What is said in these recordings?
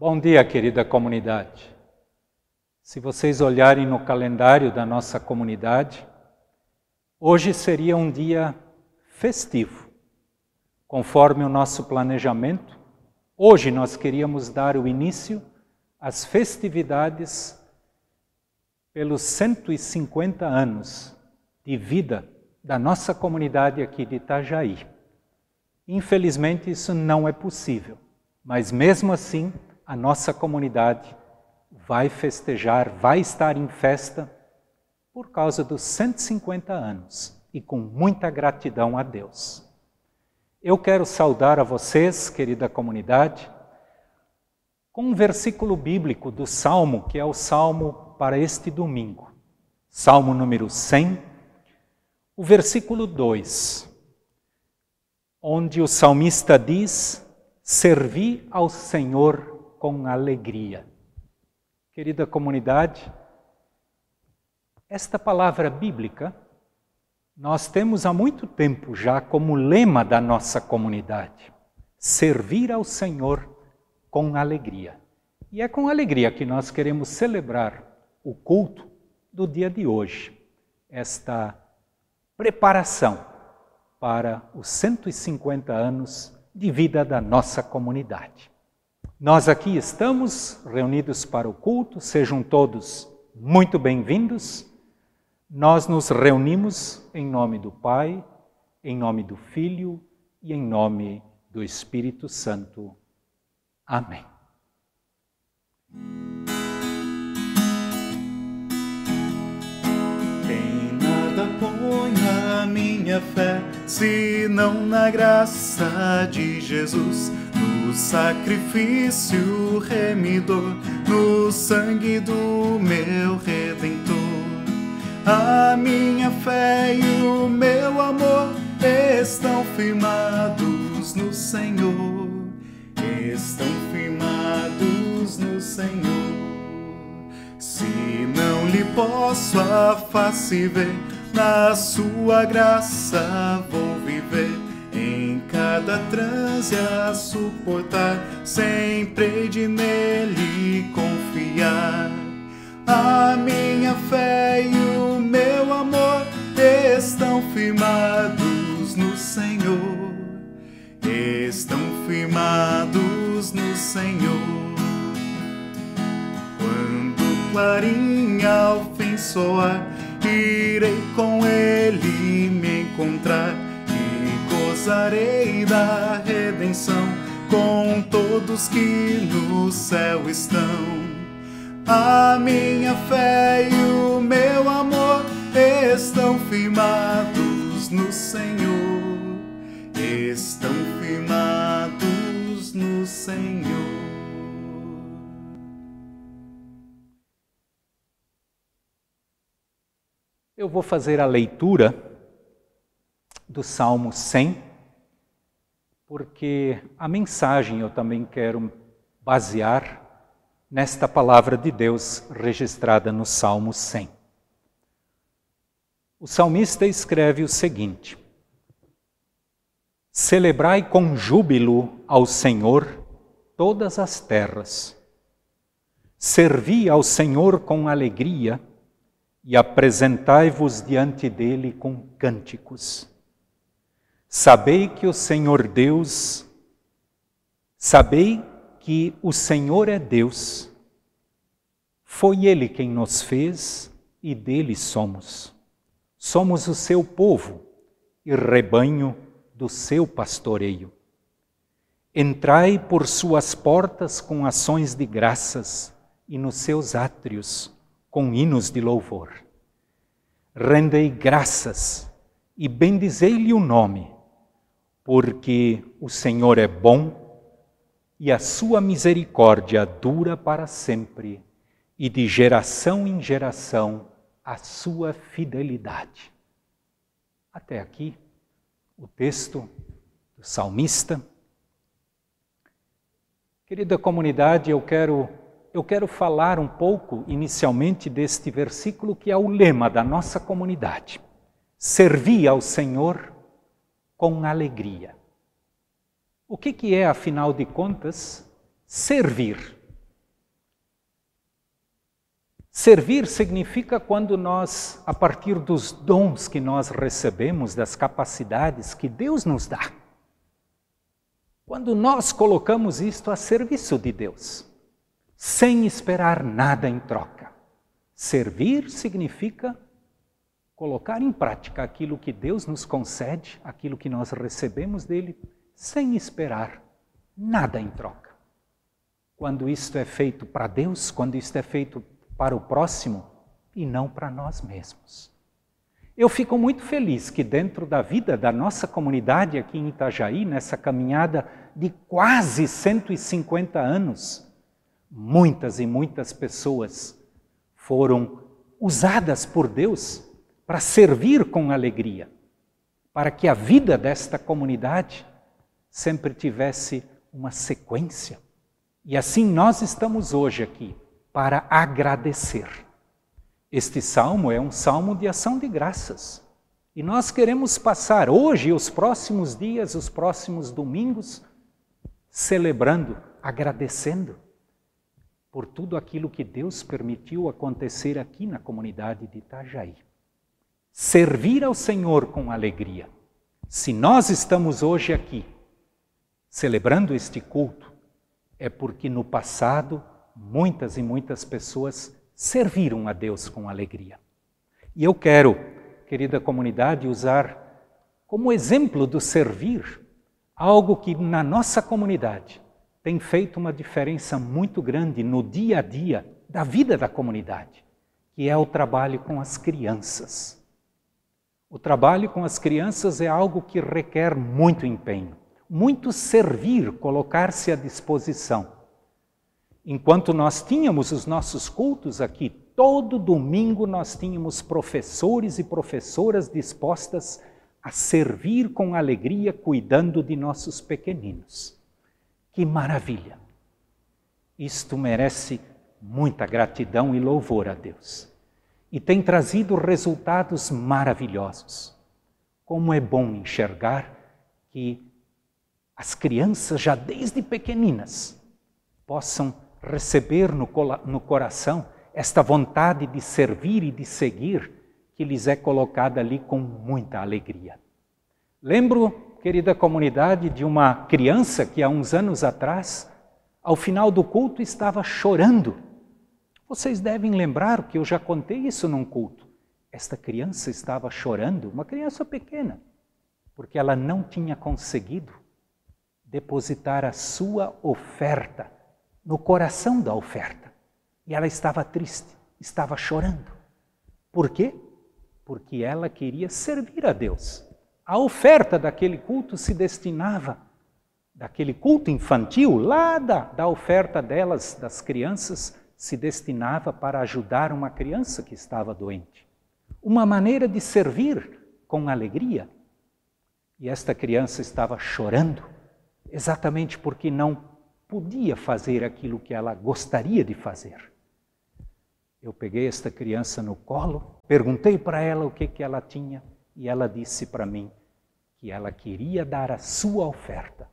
Bom dia, querida comunidade. Se vocês olharem no calendário da nossa comunidade, hoje seria um dia festivo. Conforme o nosso planejamento, hoje nós queríamos dar o início às festividades pelos 150 anos de vida da nossa comunidade aqui de Itajaí. Infelizmente, isso não é possível, mas mesmo assim, a nossa comunidade vai festejar, vai estar em festa por causa dos 150 anos e com muita gratidão a Deus. Eu quero saudar a vocês, querida comunidade, com um versículo bíblico do Salmo, que é o Salmo para este domingo. Salmo número 100, o versículo 2, onde o salmista diz: Servi ao Senhor com alegria. Querida comunidade, esta palavra bíblica nós temos há muito tempo já como lema da nossa comunidade: servir ao Senhor com alegria. E é com alegria que nós queremos celebrar o culto do dia de hoje, esta preparação para os 150 anos de vida da nossa comunidade. Nós aqui estamos reunidos para o culto, sejam todos muito bem-vindos. Nós nos reunimos em nome do Pai, em nome do Filho e em nome do Espírito Santo. Amém. Em nada minha fé, senão na graça de Jesus no sacrifício remidor, no sangue do meu redentor. A minha fé e o meu amor estão firmados no Senhor, estão firmados no Senhor. Se não lhe posso a face ver, na sua graça vou cada transe a suportar, sempre de nele confiar. A minha fé e o meu amor estão firmados no Senhor, estão firmados no Senhor. Quando o clarim ao fim soar, irei com ele me encontrar gozarei da redenção com todos que no céu estão. A minha fé e o meu amor estão firmados no Senhor, estão firmados no Senhor. Eu vou fazer a leitura do Salmo 100 porque a mensagem eu também quero basear nesta palavra de Deus registrada no Salmo 100. O salmista escreve o seguinte: Celebrai com júbilo ao Senhor todas as terras. Servi ao Senhor com alegria e apresentai-vos diante dele com cânticos. Sabei que o Senhor Deus, sabei que o Senhor é Deus. Foi Ele quem nos fez e dele somos. Somos o seu povo e rebanho do seu pastoreio. Entrai por suas portas com ações de graças e nos seus átrios com hinos de louvor. Rendei graças e bendizei-lhe o nome porque o Senhor é bom e a sua misericórdia dura para sempre, e de geração em geração a sua fidelidade. Até aqui, o texto do salmista. Querida comunidade, eu quero eu quero falar um pouco inicialmente deste versículo que é o lema da nossa comunidade. Servir ao Senhor com alegria. O que, que é, afinal de contas, servir? Servir significa quando nós, a partir dos dons que nós recebemos, das capacidades que Deus nos dá, quando nós colocamos isto a serviço de Deus sem esperar nada em troca. Servir significa colocar em prática aquilo que Deus nos concede, aquilo que nós recebemos dele, sem esperar nada em troca. Quando isto é feito para Deus, quando isto é feito para o próximo e não para nós mesmos. Eu fico muito feliz que, dentro da vida da nossa comunidade aqui em Itajaí, nessa caminhada de quase 150 anos, muitas e muitas pessoas foram usadas por Deus para servir com alegria, para que a vida desta comunidade sempre tivesse uma sequência. E assim nós estamos hoje aqui para agradecer. Este salmo é um salmo de ação de graças. E nós queremos passar hoje, os próximos dias, os próximos domingos, celebrando, agradecendo por tudo aquilo que Deus permitiu acontecer aqui na comunidade de Itajaí. Servir ao Senhor com alegria. Se nós estamos hoje aqui celebrando este culto, é porque no passado muitas e muitas pessoas serviram a Deus com alegria. E eu quero, querida comunidade, usar como exemplo do servir algo que na nossa comunidade tem feito uma diferença muito grande no dia a dia da vida da comunidade, que é o trabalho com as crianças. O trabalho com as crianças é algo que requer muito empenho, muito servir, colocar-se à disposição. Enquanto nós tínhamos os nossos cultos aqui, todo domingo nós tínhamos professores e professoras dispostas a servir com alegria, cuidando de nossos pequeninos. Que maravilha! Isto merece muita gratidão e louvor a Deus. E tem trazido resultados maravilhosos. Como é bom enxergar que as crianças, já desde pequeninas, possam receber no, no coração esta vontade de servir e de seguir que lhes é colocada ali com muita alegria. Lembro querida comunidade, de uma criança que há uns anos atrás, ao final do culto, estava chorando. Vocês devem lembrar que eu já contei isso num culto. Esta criança estava chorando, uma criança pequena, porque ela não tinha conseguido depositar a sua oferta no coração da oferta. E ela estava triste, estava chorando. Por quê? Porque ela queria servir a Deus. A oferta daquele culto se destinava, daquele culto infantil, lá da, da oferta delas, das crianças, se destinava para ajudar uma criança que estava doente. Uma maneira de servir com alegria. E esta criança estava chorando, exatamente porque não podia fazer aquilo que ela gostaria de fazer. Eu peguei esta criança no colo, perguntei para ela o que, que ela tinha e ela disse para mim: que ela queria dar a sua oferta.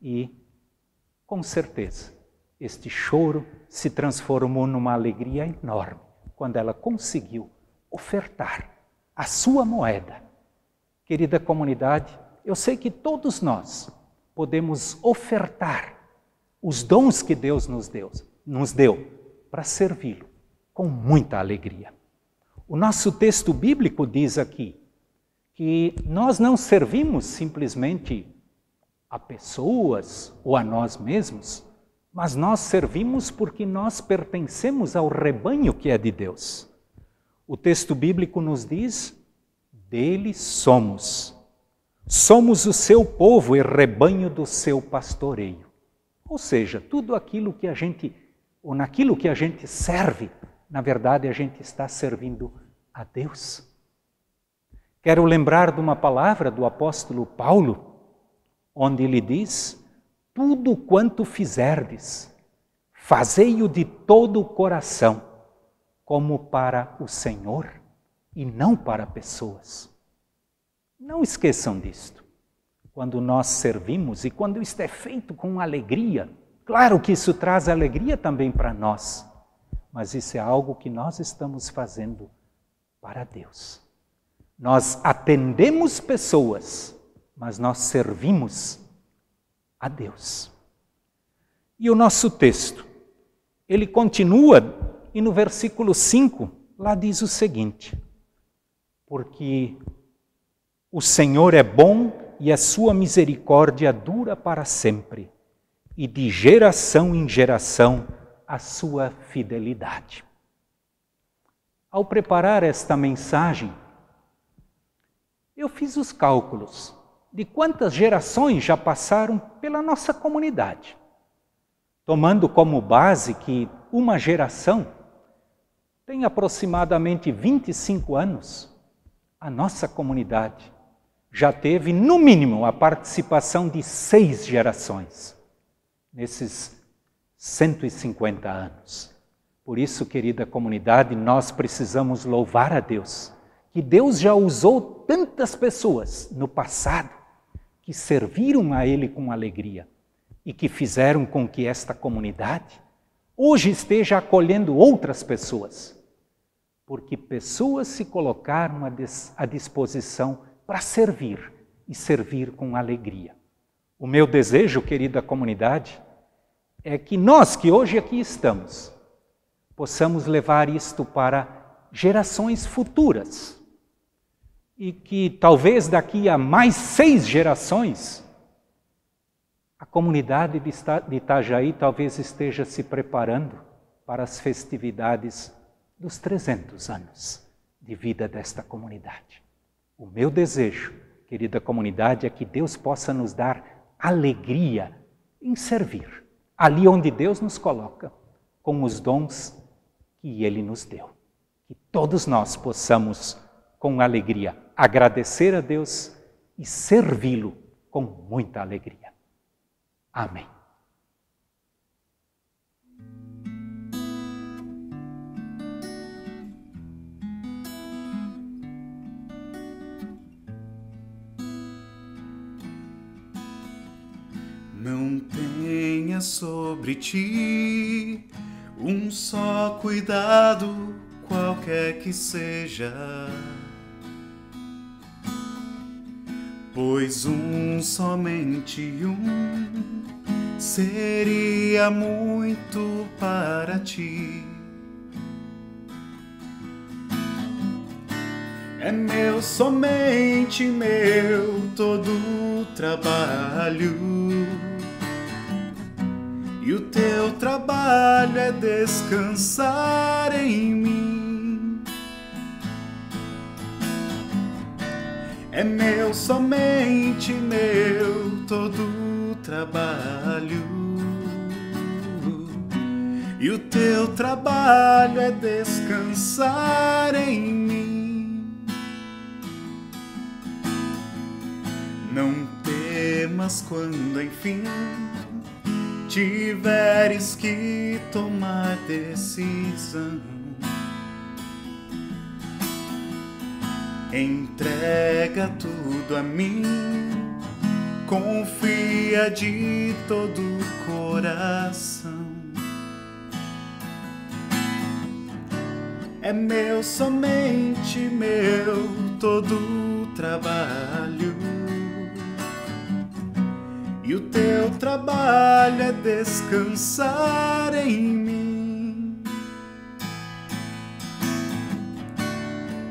E, com certeza, este choro se transformou numa alegria enorme quando ela conseguiu ofertar a sua moeda. Querida comunidade, eu sei que todos nós podemos ofertar os dons que Deus nos deu, nos deu para servi-lo com muita alegria. O nosso texto bíblico diz aqui: que nós não servimos simplesmente a pessoas ou a nós mesmos, mas nós servimos porque nós pertencemos ao rebanho que é de Deus. O texto bíblico nos diz: dele somos, Somos o seu povo e rebanho do seu pastoreio. Ou seja, tudo aquilo que a gente, ou naquilo que a gente serve, na verdade a gente está servindo a Deus. Quero lembrar de uma palavra do apóstolo Paulo, onde ele diz: Tudo quanto fizerdes, fazei-o de todo o coração, como para o Senhor e não para pessoas. Não esqueçam disto. Quando nós servimos e quando isto é feito com alegria, claro que isso traz alegria também para nós, mas isso é algo que nós estamos fazendo para Deus. Nós atendemos pessoas, mas nós servimos a Deus. E o nosso texto, ele continua e no versículo 5, lá diz o seguinte: Porque o Senhor é bom e a sua misericórdia dura para sempre, e de geração em geração a sua fidelidade. Ao preparar esta mensagem, eu fiz os cálculos de quantas gerações já passaram pela nossa comunidade, tomando como base que uma geração tem aproximadamente 25 anos, a nossa comunidade já teve, no mínimo, a participação de seis gerações nesses 150 anos. Por isso, querida comunidade, nós precisamos louvar a Deus, que Deus já usou tantas pessoas no passado que serviram a Ele com alegria e que fizeram com que esta comunidade hoje esteja acolhendo outras pessoas, porque pessoas se colocaram à disposição para servir e servir com alegria. O meu desejo, querida comunidade, é que nós que hoje aqui estamos, possamos levar isto para gerações futuras. E que talvez daqui a mais seis gerações, a comunidade de Itajaí talvez esteja se preparando para as festividades dos 300 anos de vida desta comunidade. O meu desejo, querida comunidade, é que Deus possa nos dar alegria em servir, ali onde Deus nos coloca, com os dons que Ele nos deu. Que todos nós possamos, com alegria, agradecer a Deus e servi-lo com muita alegria. Amém. Não tenha sobre ti um só cuidado, qualquer que seja. Pois um, somente um, seria muito para ti. É meu, somente meu, todo trabalho e o teu trabalho é descansar em mim. É meu, somente meu, todo trabalho. E o teu trabalho é descansar em mim. Não temas quando enfim tiveres que tomar decisão. Entrega tudo a mim, confia de todo o coração. É meu, somente meu, todo o trabalho e o teu trabalho é descansar em mim.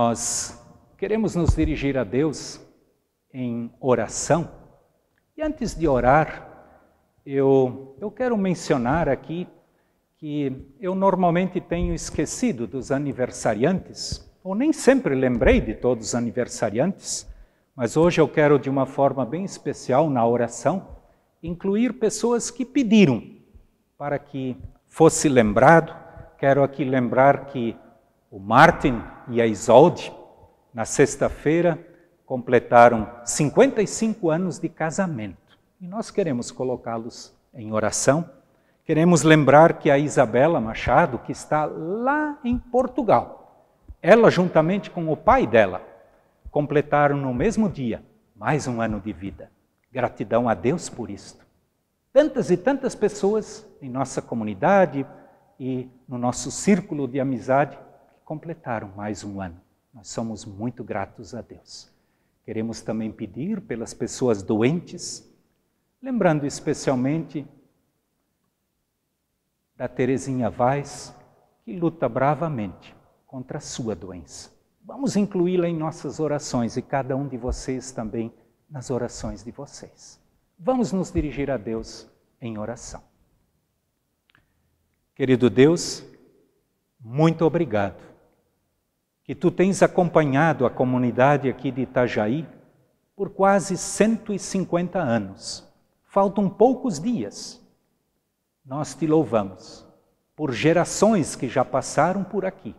Nós queremos nos dirigir a Deus em oração. E antes de orar, eu, eu quero mencionar aqui que eu normalmente tenho esquecido dos aniversariantes, ou nem sempre lembrei de todos os aniversariantes, mas hoje eu quero, de uma forma bem especial na oração, incluir pessoas que pediram para que fosse lembrado. Quero aqui lembrar que o Martin e a Isolde, na sexta-feira, completaram 55 anos de casamento. E nós queremos colocá-los em oração. Queremos lembrar que a Isabela Machado, que está lá em Portugal, ela, juntamente com o pai dela, completaram no mesmo dia mais um ano de vida. Gratidão a Deus por isto. Tantas e tantas pessoas em nossa comunidade e no nosso círculo de amizade completaram mais um ano. Nós somos muito gratos a Deus. Queremos também pedir pelas pessoas doentes, lembrando especialmente da Terezinha Vaz, que luta bravamente contra a sua doença. Vamos incluí-la em nossas orações e cada um de vocês também nas orações de vocês. Vamos nos dirigir a Deus em oração. Querido Deus, muito obrigado que tu tens acompanhado a comunidade aqui de Itajaí por quase 150 anos. Faltam poucos dias. Nós te louvamos por gerações que já passaram por aqui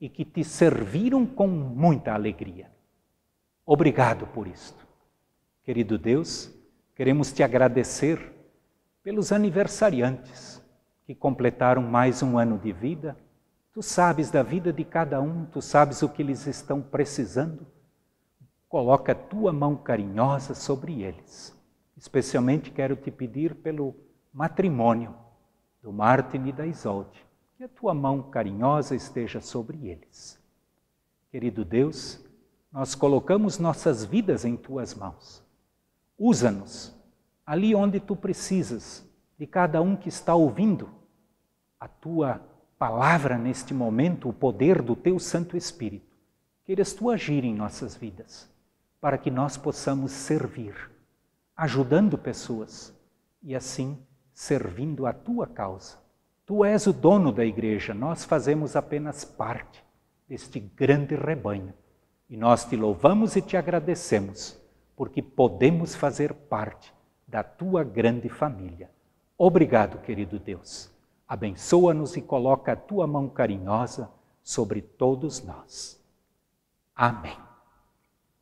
e que te serviram com muita alegria. Obrigado por isto. Querido Deus, queremos te agradecer pelos aniversariantes que completaram mais um ano de vida. Tu sabes da vida de cada um, tu sabes o que eles estão precisando. Coloca a tua mão carinhosa sobre eles. Especialmente quero te pedir pelo matrimônio do Martin e da Isolde que a tua mão carinhosa esteja sobre eles. Querido Deus, nós colocamos nossas vidas em tuas mãos. Usa-nos ali onde tu precisas, de cada um que está ouvindo a tua palavra neste momento, o poder do teu Santo Espírito. Queiras tu agir em nossas vidas, para que nós possamos servir, ajudando pessoas e assim servindo a tua causa Tu és o dono da igreja, nós fazemos apenas parte deste grande rebanho. E nós te louvamos e te agradecemos, porque podemos fazer parte da tua grande família. Obrigado, querido Deus. Abençoa-nos e coloca a tua mão carinhosa sobre todos nós. Amém.